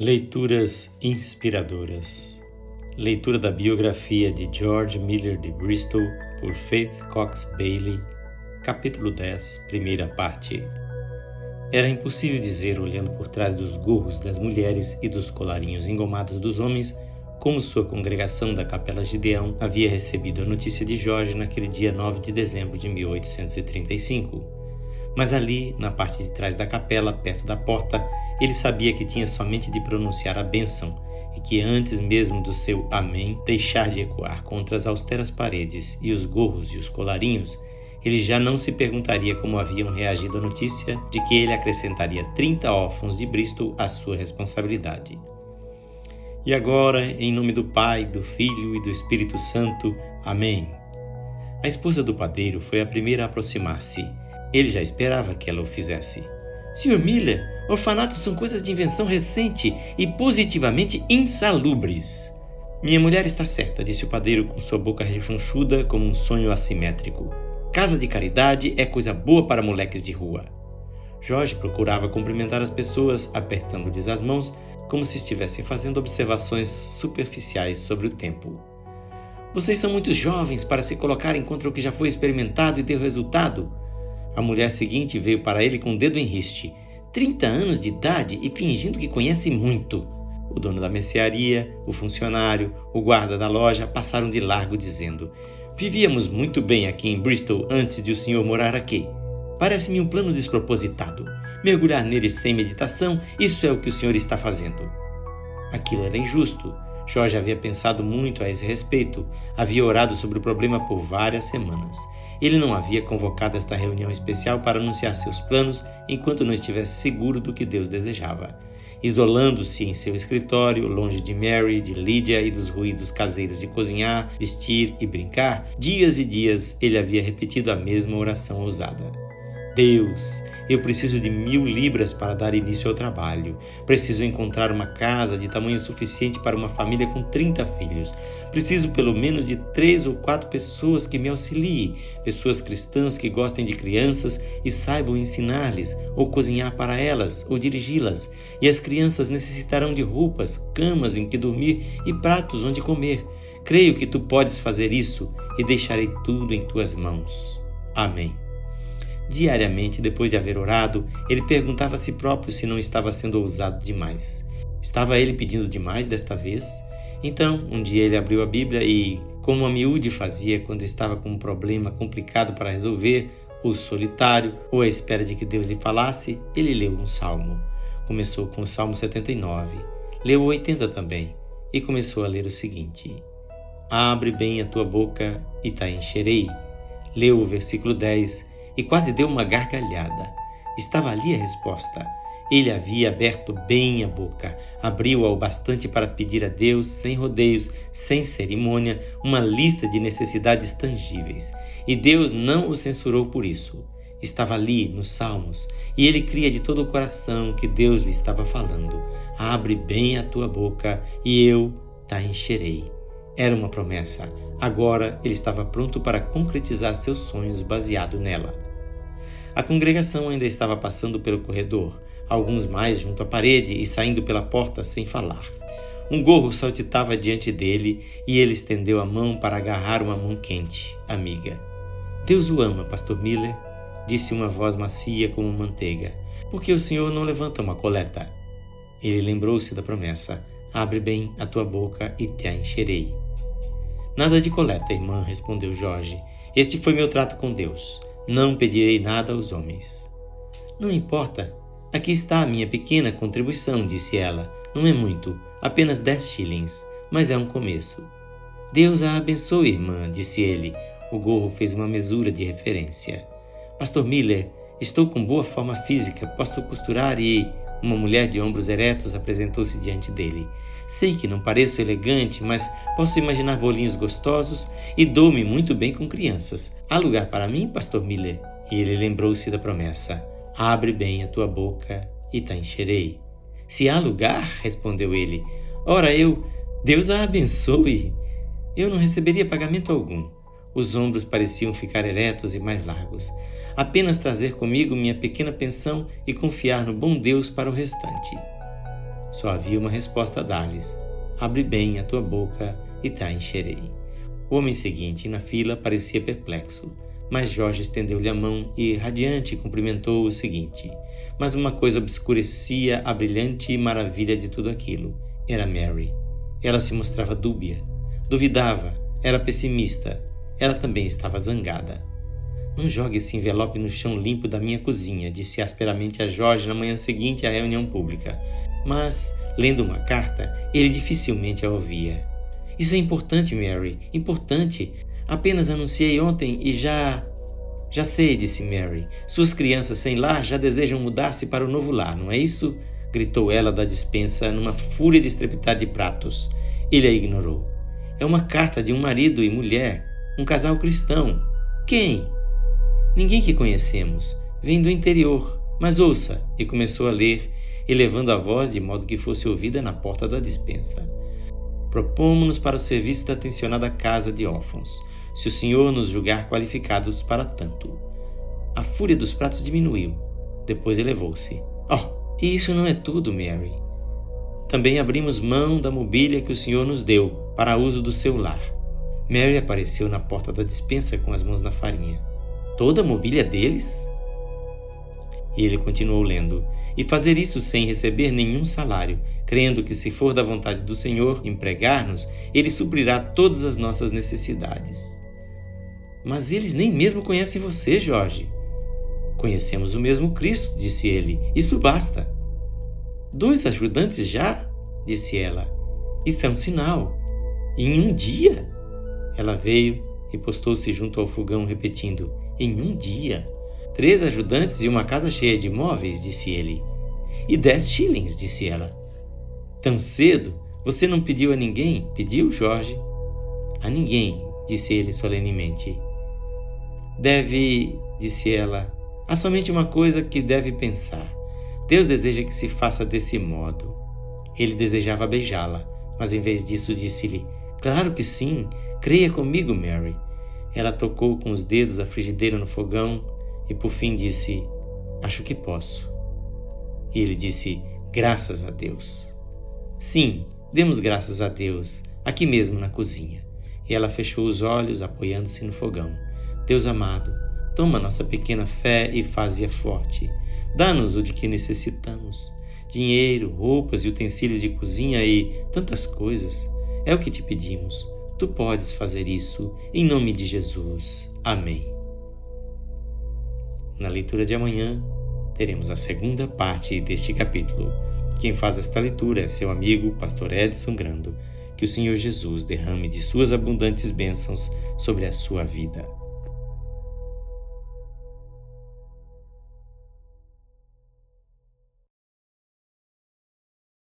Leituras inspiradoras. Leitura da biografia de George Miller de Bristol por Faith Cox Bailey, capítulo 10, primeira parte. Era impossível dizer, olhando por trás dos gorros das mulheres e dos colarinhos engomados dos homens, como sua congregação da Capela Gideão havia recebido a notícia de Jorge naquele dia 9 de dezembro de 1835. Mas ali, na parte de trás da capela, perto da porta, ele sabia que tinha somente de pronunciar a bênção e que antes mesmo do seu Amém deixar de ecoar contra as austeras paredes e os gorros e os colarinhos, ele já não se perguntaria como haviam reagido à notícia de que ele acrescentaria 30 órfãos de Bristol à sua responsabilidade. E agora, em nome do Pai, do Filho e do Espírito Santo. Amém. A esposa do padeiro foi a primeira a aproximar-se. Ele já esperava que ela o fizesse. Sr. Miller, orfanatos são coisas de invenção recente e positivamente insalubres. Minha mulher está certa, disse o padeiro com sua boca rechonchuda como um sonho assimétrico. Casa de caridade é coisa boa para moleques de rua. Jorge procurava cumprimentar as pessoas, apertando-lhes as mãos, como se estivessem fazendo observações superficiais sobre o tempo. Vocês são muito jovens para se colocarem contra o que já foi experimentado e deu resultado. A mulher seguinte veio para ele com o dedo em riste. Trinta anos de idade e fingindo que conhece muito. O dono da mercearia, o funcionário, o guarda da loja passaram de largo dizendo: Vivíamos muito bem aqui em Bristol antes de o senhor morar aqui. Parece-me um plano despropositado mergulhar nele sem meditação, isso é o que o senhor está fazendo. Aquilo era injusto. Jorge havia pensado muito a esse respeito, havia orado sobre o problema por várias semanas. Ele não havia convocado esta reunião especial para anunciar seus planos enquanto não estivesse seguro do que Deus desejava. Isolando-se em seu escritório, longe de Mary, de Lydia e dos ruídos caseiros de cozinhar, vestir e brincar, dias e dias ele havia repetido a mesma oração ousada. Deus, eu preciso de mil libras para dar início ao trabalho. Preciso encontrar uma casa de tamanho suficiente para uma família com 30 filhos. Preciso pelo menos de três ou quatro pessoas que me auxiliem, pessoas cristãs que gostem de crianças e saibam ensinar-lhes, ou cozinhar para elas, ou dirigi-las. E as crianças necessitarão de roupas, camas em que dormir e pratos onde comer. Creio que tu podes fazer isso e deixarei tudo em tuas mãos. Amém. Diariamente, depois de haver orado, ele perguntava a si próprio se não estava sendo ousado demais. Estava ele pedindo demais desta vez? Então, um dia ele abriu a Bíblia e, como a miúde fazia quando estava com um problema complicado para resolver, ou solitário, ou à espera de que Deus lhe falasse, ele leu um salmo. Começou com o Salmo 79, leu o 80 também, e começou a ler o seguinte: Abre bem a tua boca e te encherei. Leu o versículo 10 e quase deu uma gargalhada. Estava ali a resposta. Ele havia aberto bem a boca, abriu-a o bastante para pedir a Deus, sem rodeios, sem cerimônia, uma lista de necessidades tangíveis. E Deus não o censurou por isso. Estava ali, nos Salmos, e ele cria de todo o coração que Deus lhe estava falando: Abre bem a tua boca e eu te encherei. Era uma promessa. Agora ele estava pronto para concretizar seus sonhos baseado nela. A congregação ainda estava passando pelo corredor, alguns mais junto à parede e saindo pela porta sem falar. Um gorro saltitava diante dele e ele estendeu a mão para agarrar uma mão quente, amiga. Deus o ama, Pastor Miller, disse uma voz macia como manteiga. Por que o senhor não levanta uma coleta? Ele lembrou-se da promessa: Abre bem a tua boca e te a encherei. Nada de coleta, irmã, respondeu Jorge. Este foi meu trato com Deus. Não pedirei nada aos homens. Não importa. Aqui está a minha pequena contribuição, disse ela. Não é muito, apenas dez shillings, mas é um começo. Deus a abençoe, irmã, disse ele. O gorro fez uma mesura de referência. Pastor Miller, estou com boa forma física, posso costurar e. Uma mulher de ombros eretos apresentou-se diante dele. Sei que não pareço elegante, mas posso imaginar bolinhos gostosos e dou-me muito bem com crianças. Há lugar para mim, Pastor Miller? E ele lembrou-se da promessa: Abre bem a tua boca e te encherei. Se há lugar, respondeu ele, ora eu, Deus a abençoe. Eu não receberia pagamento algum. Os ombros pareciam ficar eretos e mais largos apenas trazer comigo minha pequena pensão e confiar no bom Deus para o restante. Só havia uma resposta a dar-lhes: Abre bem a tua boca e te encherei. O homem seguinte na fila parecia perplexo, mas Jorge estendeu-lhe a mão e, radiante, cumprimentou o seguinte. Mas uma coisa obscurecia a brilhante maravilha de tudo aquilo. Era Mary. Ela se mostrava dúbia, duvidava, era pessimista. Ela também estava zangada. Não jogue esse envelope no chão limpo da minha cozinha, disse asperamente a Jorge na manhã seguinte à reunião pública. Mas, lendo uma carta, ele dificilmente a ouvia. Isso é importante, Mary, importante. Apenas anunciei ontem e já. Já sei, disse Mary. Suas crianças sem lar já desejam mudar-se para o novo lar, não é isso? gritou ela da dispensa numa fúria de estrepitar de pratos. Ele a ignorou. É uma carta de um marido e mulher, um casal cristão. Quem? Ninguém que conhecemos. Vem do interior. Mas ouça! E começou a ler, elevando a voz de modo que fosse ouvida na porta da dispensa. Propomos-nos para o serviço da atencionada casa de órfãos, se o senhor nos julgar qualificados para tanto. A fúria dos pratos diminuiu. Depois elevou-se. Oh, e isso não é tudo, Mary. Também abrimos mão da mobília que o senhor nos deu para uso do seu lar. Mary apareceu na porta da dispensa com as mãos na farinha. Toda a mobília deles? E ele continuou lendo e fazer isso sem receber nenhum salário, crendo que, se for da vontade do Senhor empregar-nos, Ele suprirá todas as nossas necessidades. Mas eles nem mesmo conhecem você, Jorge. Conhecemos o mesmo Cristo, disse ele. Isso basta. Dois ajudantes já? disse ela. Isso é um sinal. Em um dia? Ela veio e postou-se junto ao fogão, repetindo: Em um dia. Três ajudantes e uma casa cheia de móveis, disse ele. E dez shillings, disse ela. Tão cedo? Você não pediu a ninguém? Pediu, Jorge? A ninguém, disse ele solenemente. Deve, disse ela, há somente uma coisa que deve pensar. Deus deseja que se faça desse modo. Ele desejava beijá-la, mas em vez disso disse-lhe: Claro que sim, creia comigo, Mary. Ela tocou com os dedos a frigideira no fogão e por fim disse: Acho que posso. E ele disse: Graças a Deus. Sim, demos graças a Deus, aqui mesmo na cozinha. E ela fechou os olhos, apoiando-se no fogão. Deus amado, toma nossa pequena fé e faz-a forte. Dá-nos o de que necessitamos: dinheiro, roupas e utensílios de cozinha e tantas coisas. É o que te pedimos. Tu podes fazer isso, em nome de Jesus. Amém. Na leitura de amanhã, teremos a segunda parte deste capítulo. Quem faz esta leitura é seu amigo, Pastor Edson Grando. Que o Senhor Jesus derrame de suas abundantes bênçãos sobre a sua vida.